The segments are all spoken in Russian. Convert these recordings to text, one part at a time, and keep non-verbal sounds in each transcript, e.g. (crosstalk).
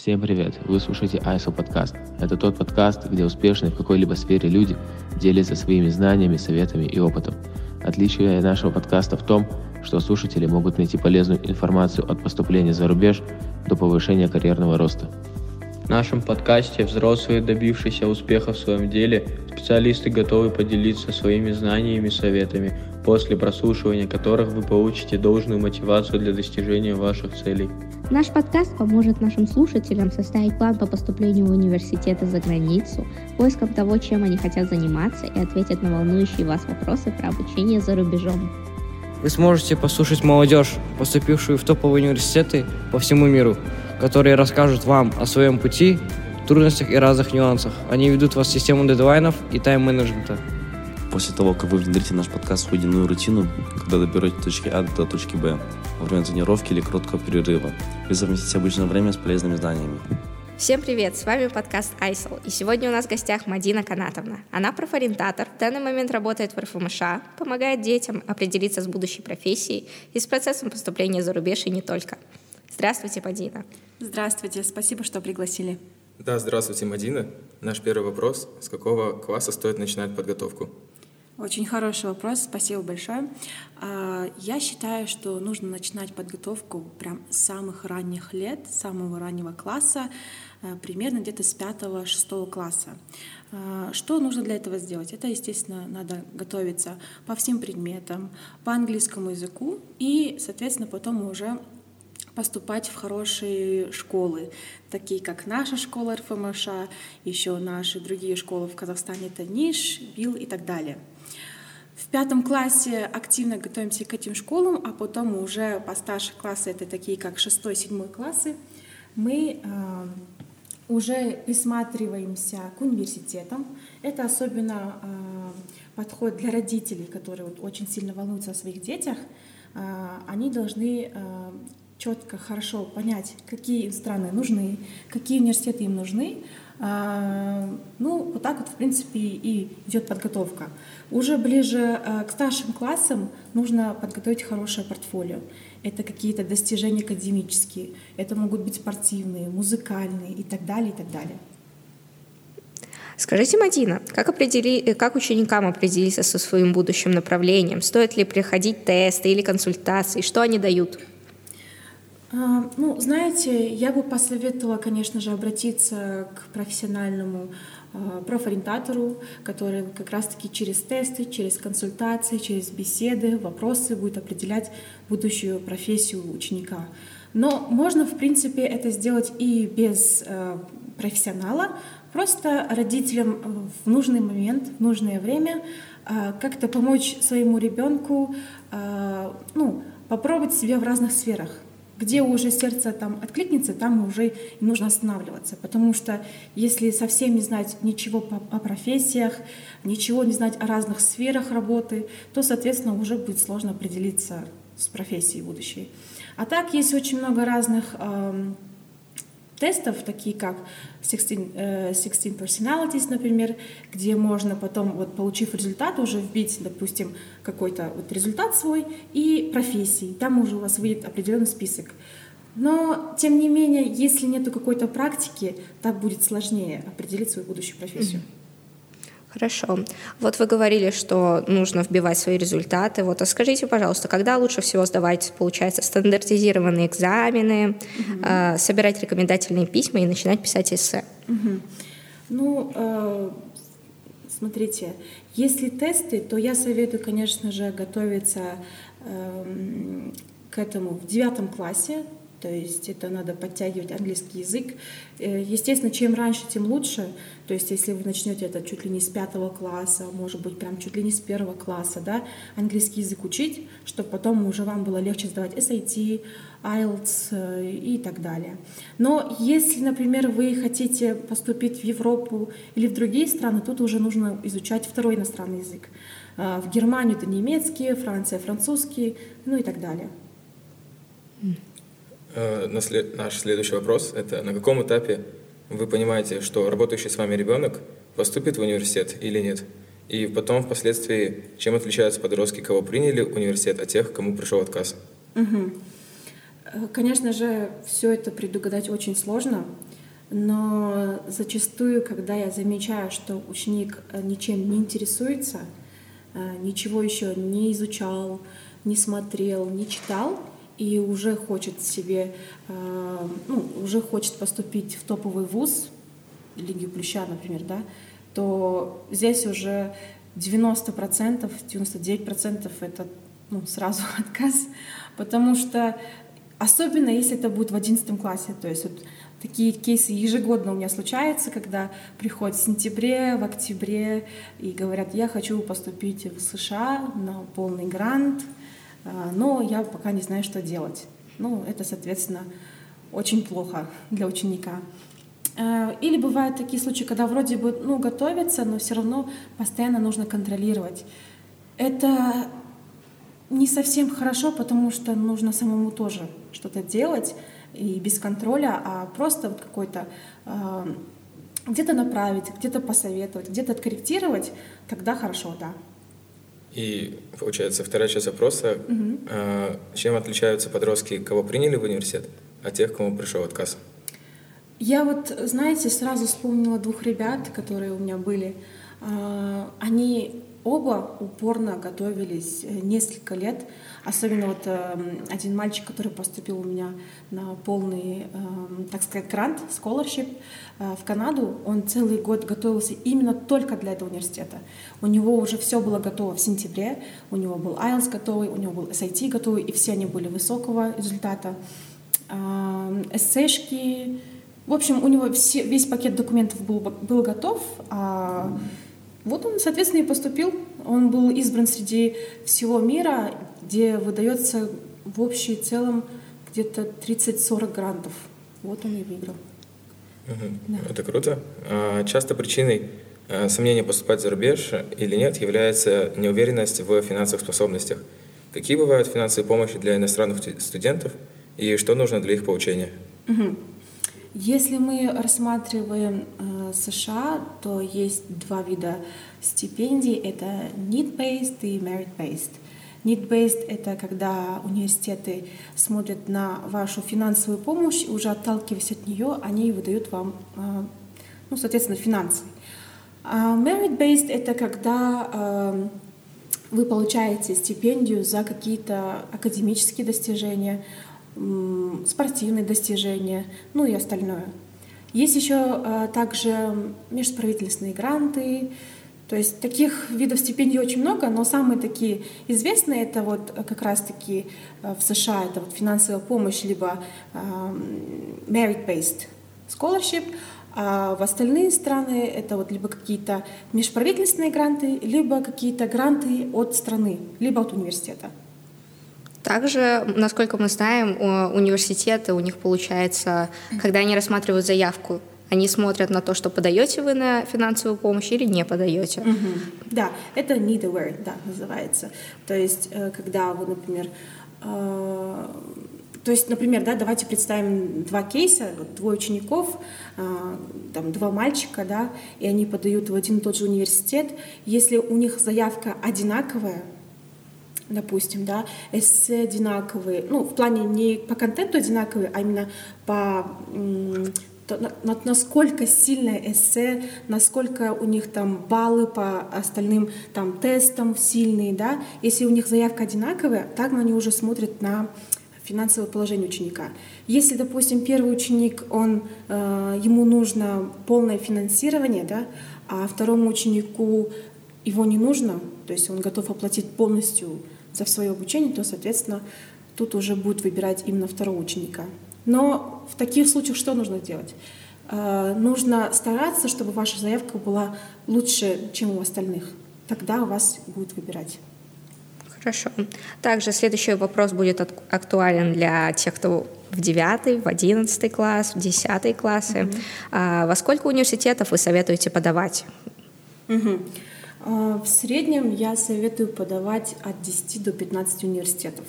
Всем привет! Вы слушаете ISO подкаст. Это тот подкаст, где успешные в какой-либо сфере люди делятся своими знаниями, советами и опытом. Отличие нашего подкаста в том, что слушатели могут найти полезную информацию от поступления за рубеж до повышения карьерного роста. В нашем подкасте взрослые, добившиеся успеха в своем деле, специалисты готовы поделиться своими знаниями и советами, после прослушивания которых вы получите должную мотивацию для достижения ваших целей. Наш подкаст поможет нашим слушателям составить план по поступлению в университеты за границу, поиском того, чем они хотят заниматься и ответит на волнующие вас вопросы про обучение за рубежом. Вы сможете послушать молодежь, поступившую в топовые университеты по всему миру, которые расскажут вам о своем пути, трудностях и разных нюансах. Они ведут вас в систему дедлайнов и тайм-менеджмента. После того, как вы внедрите наш подкаст в единую рутину, когда доберете точки А до точки Б, во время тренировки или короткого перерыва, вы совместите обычное время с полезными знаниями. Всем привет, с вами подкаст Айсел, и сегодня у нас в гостях Мадина Канатовна. Она профориентатор, в данный момент работает в РФМШ, помогает детям определиться с будущей профессией и с процессом поступления за рубеж и не только. Здравствуйте, Мадина. Здравствуйте, спасибо, что пригласили. Да, здравствуйте, Мадина. Наш первый вопрос. С какого класса стоит начинать подготовку? Очень хороший вопрос, спасибо большое. А, я считаю, что нужно начинать подготовку прям с самых ранних лет, с самого раннего класса, а, примерно где-то с 5-6 класса. А, что нужно для этого сделать? Это, естественно, надо готовиться по всем предметам, по английскому языку и, соответственно, потом уже поступать в хорошие школы, такие как наша школа РФМШ, еще наши другие школы в Казахстане, это НИШ, БИЛ и так далее. В пятом классе активно готовимся к этим школам, а потом уже по старших классы, это такие как шестой, седьмой классы, мы э, уже присматриваемся к университетам. Это особенно э, подход для родителей, которые вот очень сильно волнуются о своих детях. Э, они должны э, четко, хорошо понять, какие страны нужны, какие университеты им нужны, ну, вот так вот, в принципе, и идет подготовка. Уже ближе э, к старшим классам нужно подготовить хорошее портфолио. Это какие-то достижения академические, это могут быть спортивные, музыкальные и так далее, и так далее. Скажите, Мадина, как, определи... Э, как ученикам определиться со своим будущим направлением? Стоит ли приходить тесты или консультации? Что они дают? А, ну, знаете, я бы посоветовала, конечно же, обратиться к профессиональному а, профориентатору, который как раз-таки через тесты, через консультации, через беседы, вопросы будет определять будущую профессию ученика. Но можно, в принципе, это сделать и без э, профессионала, просто родителям в нужный момент, в нужное время как-то помочь своему ребенку, ну, попробовать себя в разных сферах где уже сердце там откликнется, там уже нужно останавливаться. Потому что если совсем не знать ничего о профессиях, ничего не знать о разных сферах работы, то, соответственно, уже будет сложно определиться с профессией будущей. А так есть очень много разных тестов, такие как 16, 16 э, Personalities, например, где можно потом, вот, получив результат, уже вбить, допустим, какой-то вот результат свой и профессии. Там уже у вас выйдет определенный список. Но, тем не менее, если нет какой-то практики, так будет сложнее определить свою будущую профессию. Mm-hmm. Хорошо. Вот вы говорили, что нужно вбивать свои результаты. Вот, а скажите, пожалуйста, когда лучше всего сдавать, получается, стандартизированные экзамены, угу. э, собирать рекомендательные письма и начинать писать эссе? Угу. Ну, э, смотрите, если тесты, то я советую, конечно же, готовиться э, к этому в девятом классе, то есть это надо подтягивать английский язык. Э, естественно, чем раньше, тем лучше. То есть если вы начнете это чуть ли не с пятого класса, может быть, прям чуть ли не с первого класса, да, английский язык учить, чтобы потом уже вам было легче сдавать SAT, IELTS э, и так далее. Но если, например, вы хотите поступить в Европу или в другие страны, тут уже нужно изучать второй иностранный язык. Э, в Германию это немецкий, Франция французский, ну и так далее. Э, наш следующий вопрос – это на каком этапе вы понимаете, что работающий с вами ребенок поступит в университет или нет? И потом, впоследствии, чем отличаются подростки, кого приняли в университет, от тех, кому пришел отказ? Угу. Конечно же, все это предугадать очень сложно, но зачастую, когда я замечаю, что ученик э, ничем не интересуется, ничего еще не изучал, не смотрел, не читал, и уже хочет себе, ну, уже хочет поступить в топовый вуз, Лиги Плюща, например, да, то здесь уже 90%, 99% это ну, сразу (laughs) отказ, потому что Особенно, если это будет в одиннадцатом классе. То есть вот такие кейсы ежегодно у меня случаются, когда приходят в сентябре, в октябре и говорят, я хочу поступить в США на полный грант, но я пока не знаю, что делать. Ну, это, соответственно, очень плохо для ученика. А, или бывают такие случаи, когда вроде бы ну, готовятся, но все равно постоянно нужно контролировать. Это не совсем хорошо, потому что нужно самому тоже что-то делать и без контроля, а просто вот какой-то э, где-то направить, где-то посоветовать, где-то откорректировать, тогда хорошо, да. И получается вторая часть вопроса: угу. э, чем отличаются подростки, кого приняли в университет, от тех, кому пришел отказ? Я вот, знаете, сразу вспомнила двух ребят, которые у меня были. Э, они оба упорно готовились э, несколько лет. Особенно вот э, один мальчик, который поступил у меня на полный, э, так сказать, грант, scholarship э, в Канаду, он целый год готовился именно только для этого университета. У него уже все было готово в сентябре, у него был IELTS готовый, у него был SAT готовый, и все они были высокого результата. Э, эссешки, в общем, у него все, весь пакет документов был, был готов, а вот он, соответственно, и поступил. Он был избран среди всего мира, где выдается в общей целом где-то 30-40 грантов. Вот он и выиграл. Угу. Да. Это круто. А, часто причиной а, сомнения поступать за рубеж или нет является неуверенность в финансовых способностях. Какие бывают финансовые помощи для иностранных студентов и что нужно для их получения? Угу. Если мы рассматриваем э, США, то есть два вида стипендий. Это need-based и merit-based. Need-based — это когда университеты смотрят на вашу финансовую помощь, и уже отталкиваясь от нее, они выдают вам, э, ну, соответственно, финансы. А merit-based — это когда э, вы получаете стипендию за какие-то академические достижения, спортивные достижения, ну и остальное. Есть еще а, также межправительственные гранты, то есть таких видов стипендий очень много, но самые такие известные это вот как раз-таки в США это вот финансовая помощь либо merit-based scholarship, а в остальные страны это вот либо какие-то межправительственные гранты, либо какие-то гранты от страны, либо от университета. Также, насколько мы знаем, университеты, у них получается, когда они рассматривают заявку, они смотрят на то, что подаете вы на финансовую помощь или не подаете. Угу. Да, это need aware, да, называется. То есть, э, когда вы, например, э, то есть, например, да, давайте представим два кейса, вот, двое учеников, э, там, два мальчика, да, и они подают в один и тот же университет. Если у них заявка одинаковая, допустим, да, эссе одинаковые, ну, в плане не по контенту одинаковые, а именно по насколько сильное эссе, насколько у них там баллы по остальным там тестам сильные, да, если у них заявка одинаковая, так они уже смотрят на финансовое положение ученика. Если, допустим, первый ученик, он, э, ему нужно полное финансирование, да, а второму ученику его не нужно, то есть он готов оплатить полностью за свое обучение, то, соответственно, тут уже будет выбирать именно второго ученика. Но в таких случаях что нужно делать? Э, нужно стараться, чтобы ваша заявка была лучше, чем у остальных. Тогда вас будут выбирать. Хорошо. Также следующий вопрос будет актуален для тех, кто в 9, в 11 класс, в 10 классы. Mm-hmm. А, во сколько университетов вы советуете подавать? Mm-hmm. В среднем я советую подавать от 10 до 15 университетов.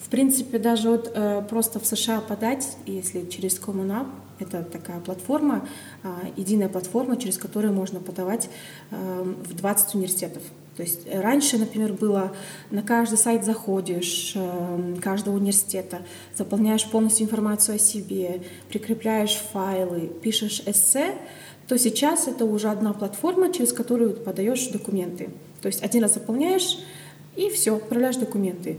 В принципе, даже вот э, просто в США подать, если через Common App, это такая платформа, э, единая платформа, через которую можно подавать э, в 20 университетов. То есть э, раньше, например, было на каждый сайт заходишь, э, каждого университета, заполняешь полностью информацию о себе, прикрепляешь файлы, пишешь эссе, то сейчас это уже одна платформа, через которую подаешь документы. То есть один раз заполняешь и все, отправляешь документы.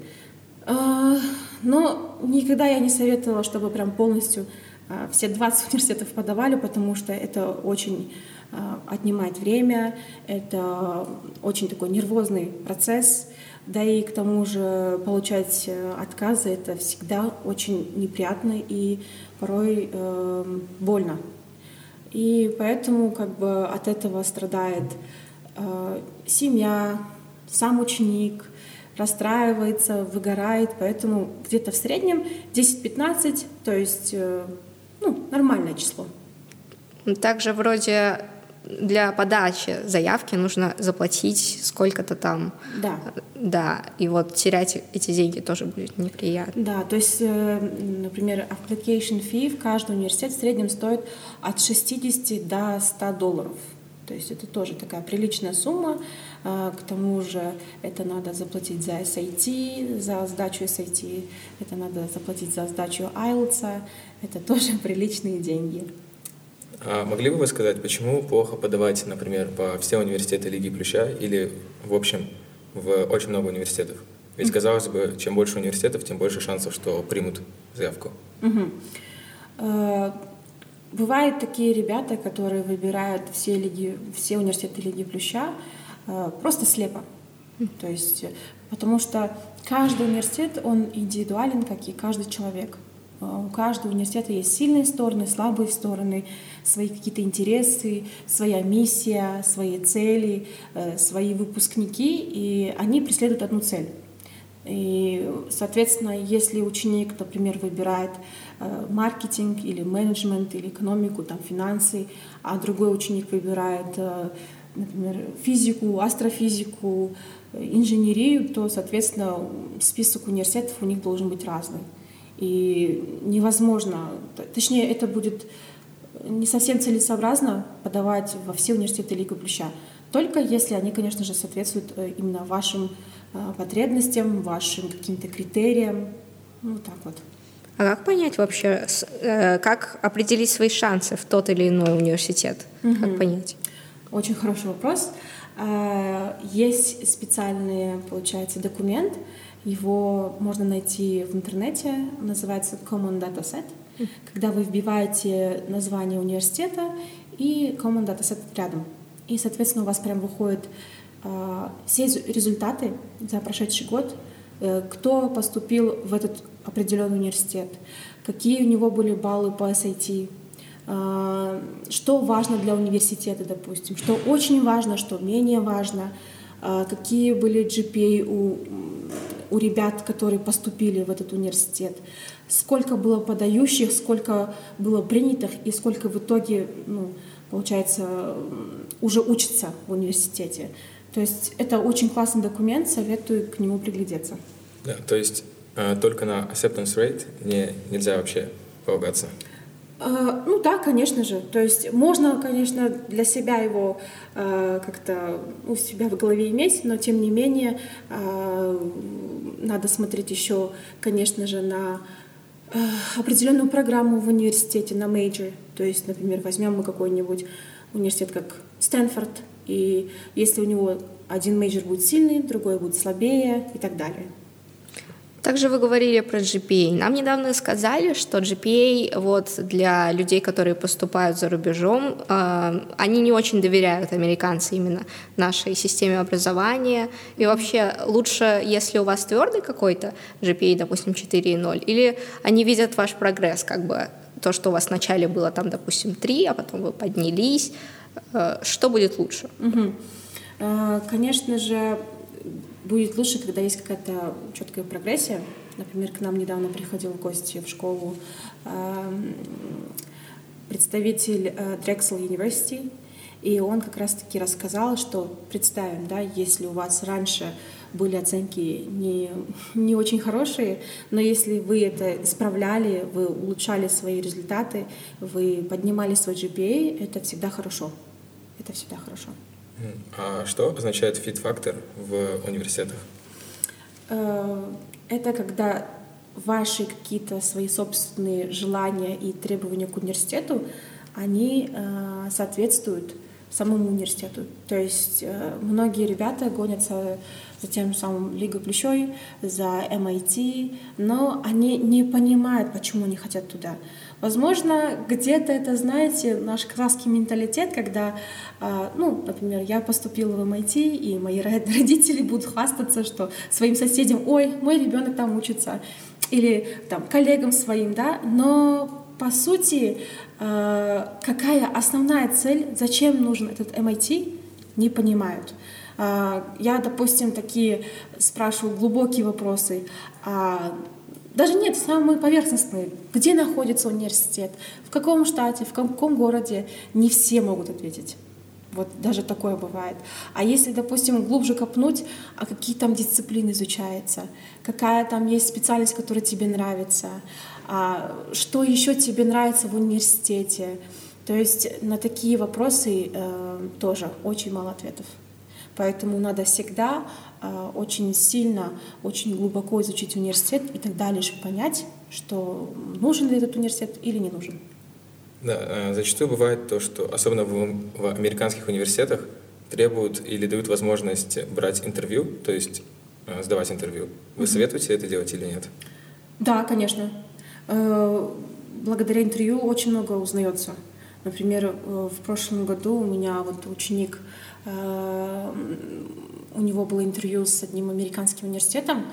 А, но никогда я не советовала, чтобы прям полностью а, все 20 (laughs) университетов подавали, потому что это очень а, отнимает время, это очень такой нервозный процесс, да и к тому же получать э, отказы это всегда очень неприятно и порой э, больно. И поэтому как бы от этого страдает э, семья, сам ученик, расстраивается, выгорает, поэтому где-то в среднем 10-15, то есть э, ну, нормальное число. Также вроде для подачи заявки нужно заплатить сколько-то там. Да. Да, и вот терять эти деньги тоже будет неприятно. Да, то есть, э, например, application fee в каждом университете в среднем стоит от 60 до 100 долларов. То есть это тоже такая приличная сумма. А, к тому же это надо заплатить за SAT, за сдачу SAT, это надо заплатить за сдачу IELTS. Это тоже (laughs) приличные деньги. А могли бы вы сказать, почему плохо подавать, например, по все университеты Лиги Плюща или, в общем, в очень много университетов? Ведь, казалось бы, чем больше университетов, тем больше шансов, что примут заявку. Угу. Бывают такие ребята, которые выбирают все, лиги, все университеты Лиги Плюща э, просто слепо. То есть, потому что каждый университет, он индивидуален, как и каждый человек. Э, у каждого университета есть сильные стороны, слабые стороны, свои какие-то интересы, своя миссия, свои цели, э, свои выпускники, и они преследуют одну цель. И, соответственно, если ученик, например, выбирает э, маркетинг или менеджмент или экономику, там, финансы, а другой ученик выбирает, например, физику, астрофизику, инженерию, то, соответственно, список университетов у них должен быть разный. И невозможно, точнее, это будет не совсем целесообразно подавать во все университеты Лига Плюща. Только если они, конечно же, соответствуют э, именно вашим э, потребностям, вашим каким-то критериям. Ну, вот так вот. А как понять вообще, э, как определить свои шансы в тот или иной университет? Угу. Как понять? Очень хороший вопрос. Есть специальный, получается, документ, его можно найти в интернете, называется Common Data Set, когда вы вбиваете название университета и Common Data Set рядом. И, соответственно, у вас прям выходят э, все результаты за прошедший год, э, кто поступил в этот определенный университет, какие у него были баллы по SAT, э, что важно для университета, допустим, что очень важно, что менее важно, э, какие были GPA у у ребят, которые поступили в этот университет, сколько было подающих, сколько было принятых и сколько в итоге, ну, получается, уже учатся в университете. То есть это очень классный документ, советую к нему приглядеться. Да, то есть э, только на acceptance rate не, нельзя вообще полагаться? А, ну да, конечно же. То есть можно, конечно, для себя его э, как-то у себя в голове иметь, но тем не менее э, надо смотреть еще, конечно же, на э, определенную программу в университете, на major. То есть, например, возьмем мы какой-нибудь университет, как Стэнфорд, и если у него один major будет сильный, другой будет слабее и так далее. Также вы говорили про GPA. Нам недавно сказали, что GPA вот для людей, которые поступают за рубежом, э, они не очень доверяют американцы именно нашей системе образования. И вообще лучше, если у вас твердый какой-то GPA, допустим, 4,0, или они видят ваш прогресс, как бы то, что у вас вначале было там, допустим, 3, а потом вы поднялись. Э, что будет лучше? Угу. Конечно же, будет лучше, когда есть какая-то четкая прогрессия. Например, к нам недавно приходил в гости в школу эм, представитель э, Drexel University, и он как раз-таки рассказал, что представим, да, если у вас раньше были оценки не, не очень хорошие, но если вы это исправляли, вы улучшали свои результаты, вы поднимали свой GPA, это всегда хорошо. Это всегда хорошо. А что означает фит-фактор в университетах? Э, это когда ваши какие-то свои собственные желания и требования к университету, они э, соответствуют самому университету. То есть э, многие ребята гонятся за тем самым Лигой Плющой, за MIT, но они не понимают, почему они хотят туда. Возможно, где-то это, знаете, наш казахский менталитет, когда, э, ну, например, я поступила в MIT, и мои (laughs) родители будут хвастаться, что своим соседям, ой, мой ребенок там учится, или там коллегам своим, да, но по сути, э, какая основная цель, зачем нужен этот MIT, не понимают. Э, я, допустим, такие спрашиваю глубокие вопросы. Даже нет, самые поверхностные. Где находится университет? В каком штате? В каком городе? Не все могут ответить. Вот даже такое бывает. А если, допустим, глубже копнуть, а какие там дисциплины изучаются, какая там есть специальность, которая тебе нравится, а что еще тебе нравится в университете. То есть на такие вопросы э, тоже очень мало ответов. Поэтому надо всегда очень сильно, очень глубоко изучить университет и тогда лишь понять, что нужен ли этот университет или не нужен. Да, э, зачастую бывает то, что особенно в, в американских университетах требуют или дают возможность брать интервью, то есть э, сдавать интервью. Вы советуете это делать или нет? Да, конечно. Э, благодаря интервью очень много узнается. Например, э, в прошлом году у меня вот ученик, э, у него было интервью с одним американским университетом,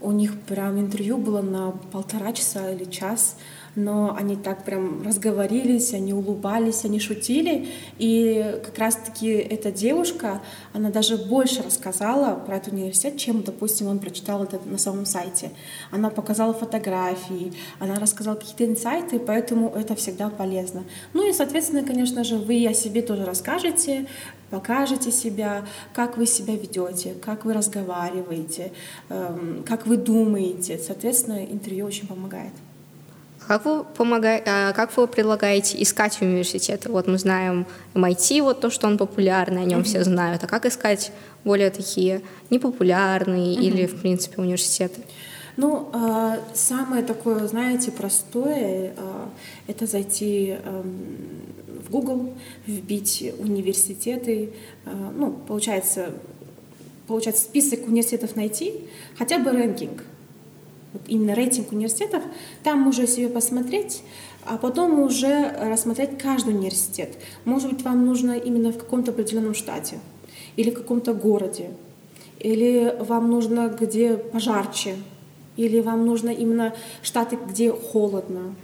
у них прям интервью было на полтора часа или час но они так прям разговорились, они улыбались, они шутили. И как раз-таки эта девушка, она даже больше рассказала про этот университет, чем, допустим, он прочитал это на самом сайте. Она показала фотографии, она рассказала какие-то инсайты, поэтому это всегда полезно. Ну и, соответственно, конечно же, вы о себе тоже расскажете, покажете себя, как вы себя ведете, как вы разговариваете, эм, как вы думаете. Соответственно, интервью очень помогает. Как вы, помогаете, а, как вы предлагаете искать университеты? Вот мы знаем MIT, вот то, что он популярный, о нем mm-hmm. все знают. А как искать более такие непопулярные mm-hmm. или, в принципе, университеты? Ну, э, самое такое, знаете, простое, э, это зайти э, в Google, вбить университеты, э, ну, получается, получается список университетов найти, хотя бы рэнкинг – вот именно рейтинг университетов, там уже себе посмотреть, а потом уже рассмотреть каждый университет. Может быть, вам нужно именно в каком-то определенном штате или в каком-то городе, или вам нужно где пожарче, или вам нужно именно штаты, где холодно.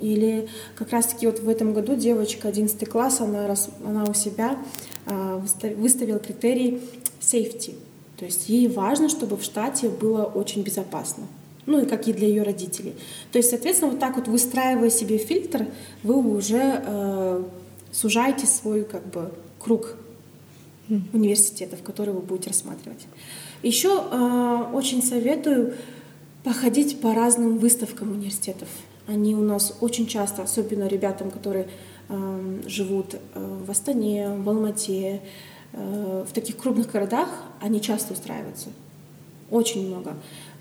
Или как раз-таки вот в этом году девочка 11 класс, она, она у себя а, выставила критерий safety. То есть ей важно, чтобы в штате было очень безопасно ну и как и для ее родителей. То есть, соответственно, вот так вот выстраивая себе фильтр, вы уже э, сужаете свой как бы круг университетов, которые вы будете рассматривать. Еще э, очень советую походить по разным выставкам университетов. Они у нас очень часто, особенно ребятам, которые э, живут э, в Астане, в Алмате, э, в таких крупных городах, они часто устраиваются. Очень много.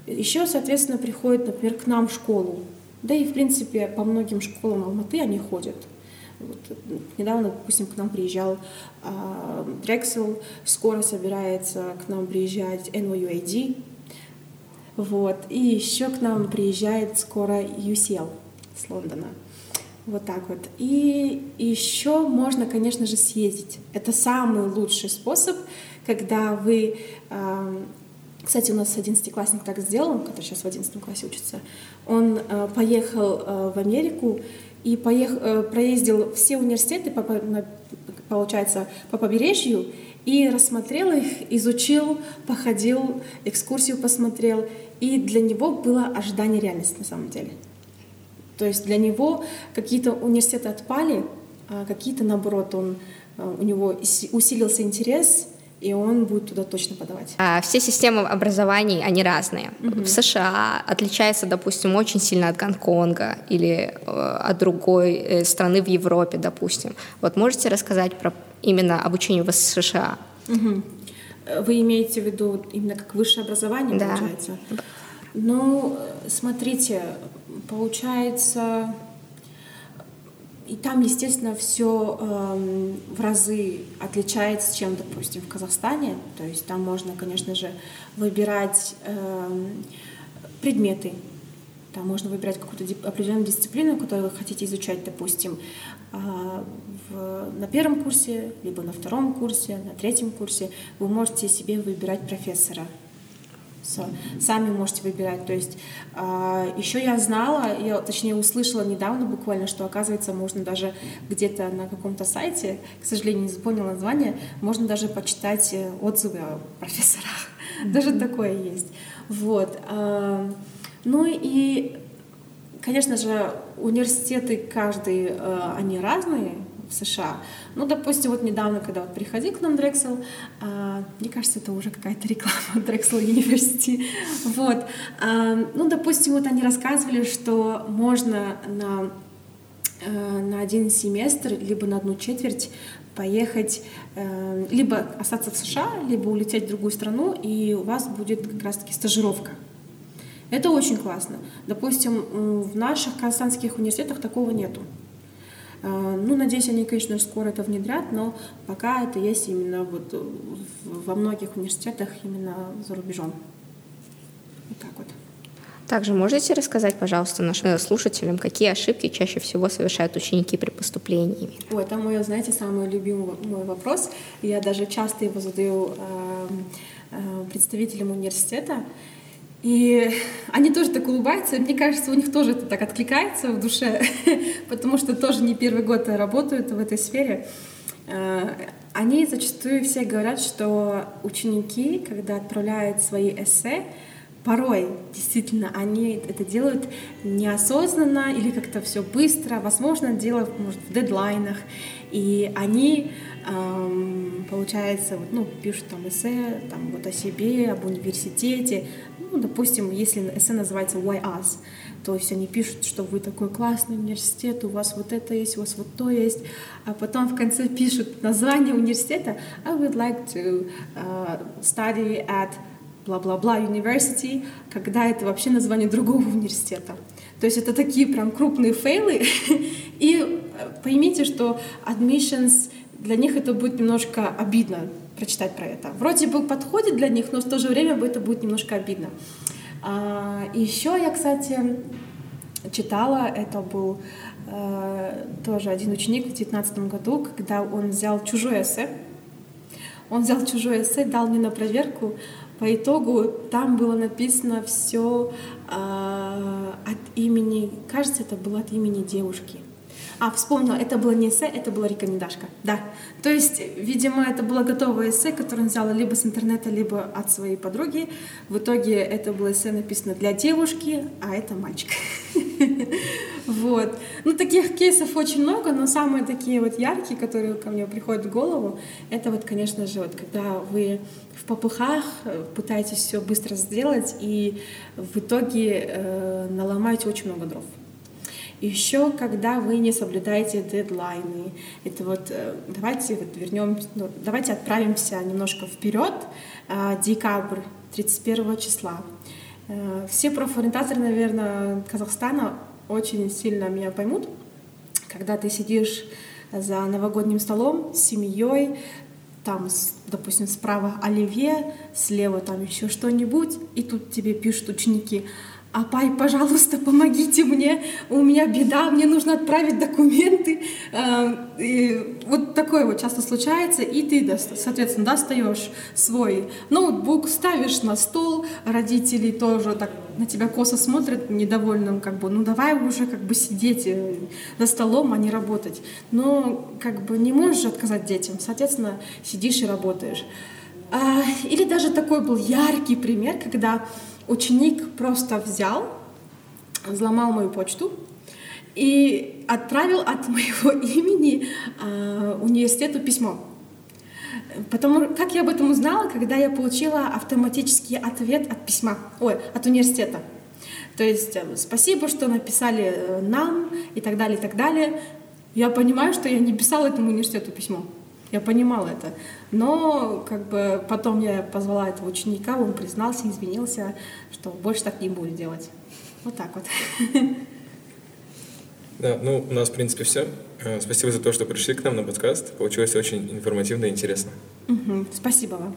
Еще, соответственно, приходят, например, к нам в школу. Да и, в принципе, по многим школам Алматы они ходят. Вот, недавно, допустим, к нам приезжал э, Drexel, скоро собирается к нам приезжать NYUAD, вот, и еще к нам приезжает скоро UCL с Лондона. Вот так вот. И еще можно, конечно же, съездить. Это самый лучший способ, когда вы э, кстати, у нас одиннадцатиклассник так сделал, который сейчас в одиннадцатом классе учится. Он э, поехал э, в Америку и поех, э, проездил все университеты, получается, по побережью и рассмотрел их, изучил, походил, экскурсию посмотрел. И для него было ожидание реальности на самом деле. То есть для него какие-то университеты отпали, а какие-то, наоборот, он, э, у него усилился интерес, и он будет туда точно подавать. А, все системы образования, они разные. Mm-hmm. В США отличается, допустим, очень сильно от Гонконга или э, от другой э, страны в Европе, допустим. Вот можете рассказать про именно обучение в США? Угу. Вы имеете в виду именно как высшее образование, да. получается? Ну, смотрите, получается, и там, естественно, все э, в разы отличается, чем, допустим, в Казахстане. То есть там можно, конечно же, выбирать э, предметы. Там можно выбирать какую-то определенную дисциплину, которую вы хотите изучать, допустим, э, в, на первом курсе, либо на втором курсе, на третьем курсе. Вы можете себе выбирать профессора сами можете выбирать. То есть а, еще я знала, я точнее услышала недавно буквально, что оказывается можно даже где-то на каком-то сайте, к сожалению, не запомнила название, можно даже почитать э, отзывы о профессорах. Даже такое есть. Вот. А, ну и, конечно же, университеты каждый, э, они разные, в США. Ну, допустим, вот недавно, когда вот приходил к нам Drexel, э, мне кажется, это уже какая-то реклама (laughs) Drexel University. Вот. Э, ну, допустим, вот они рассказывали, что можно на, э, на один семестр, либо на одну четверть поехать, э, либо остаться в США, либо улететь в другую страну, и у вас будет как раз-таки стажировка. Это очень классно. Допустим, в наших казахстанских университетах такого нету. А, ну, надеюсь, они, конечно, скоро это внедрят, но пока это есть именно вот во многих университетах именно за рубежом. Вот так вот. Также можете рассказать, пожалуйста, нашим слушателям, какие ошибки чаще всего совершают ученики при поступлении? Ой, это мой, знаете, самый любимый мой вопрос. Я даже часто его задаю э, э, представителям университета. И они тоже так улыбаются. Мне кажется, у них тоже это так откликается в душе, (laughs) потому что тоже не первый год работают в этой сфере. Э, они зачастую все говорят, что ученики, когда отправляют свои эссе, порой действительно они это делают неосознанно или как-то все быстро, возможно, дело может, в дедлайнах, и они эм, получается, вот, ну, пишут там эссе там, вот о себе, об университете, ну, допустим, если эссе называется «Why us?», то есть они пишут, что вы такой классный университет, у вас вот это есть, у вас вот то есть, а потом в конце пишут название университета «I would like to uh, study at бла-бла-бла university», когда это вообще название другого университета. То есть это такие прям крупные фейлы. (laughs) И э, поймите, что admissions для них это будет немножко обидно прочитать про это. Вроде бы подходит для них, но в то же время это будет немножко обидно. А, и еще я, кстати, читала, это был э, тоже один ученик в 2019 году, когда он взял чужое эссе, он взял чужое эссе, дал мне на проверку, по итогу там было написано все э, от имени, кажется, это было от имени девушки. А, вспомнила, это было не эссе, это была рекомендашка. Да. То есть, видимо, это было готовое эссе, которое он взяла либо с интернета, либо от своей подруги. В итоге это было эссе написано для девушки, а это мальчик. (laughs) Вот. Ну, таких кейсов очень много, но самые такие вот яркие, которые ко мне приходят в голову, это вот, конечно же, вот когда вы в попыхах э, пытаетесь все быстро сделать и в итоге э, наломаете очень много дров. Еще, когда вы не соблюдаете дедлайны, это вот э, давайте вот вернем, ну, давайте отправимся немножко вперед, э, декабрь 31 числа. Э, все профориентаторы, наверное, Казахстана очень сильно меня поймут, когда ты сидишь за новогодним столом с семьей, там, допустим, справа оливье, слева там еще что-нибудь, и тут тебе пишут ученики, Апай, пожалуйста, помогите мне, у меня беда, мне нужно отправить документы. А, и вот такое вот часто случается, и ты, соответственно, достаешь свой ноутбук, ставишь на стол, родители тоже так на тебя косо смотрят, недовольным, как бы, ну давай уже как бы сидеть э, за столом, а не работать. Но как бы не можешь отказать детям, соответственно, сидишь и работаешь. А, или даже такой был яркий пример, когда ученик просто взял, взломал мою почту и отправил от моего (laughs) имени э, университету письмо. Потому как я об этом узнала, когда я получила автоматический ответ от письма, ой, от университета. То есть э, спасибо, что написали э, нам и так далее, и так далее. Я понимаю, что я не писала этому университету письмо. Я понимала это. Но как бы потом я позвала этого ученика, он признался, извинился, что больше так не будет делать. Вот так вот. Да, ну, у нас, в принципе, все. Э, спасибо за то, что пришли к нам на подкаст. Получилось очень информативно и интересно. Угу, спасибо вам.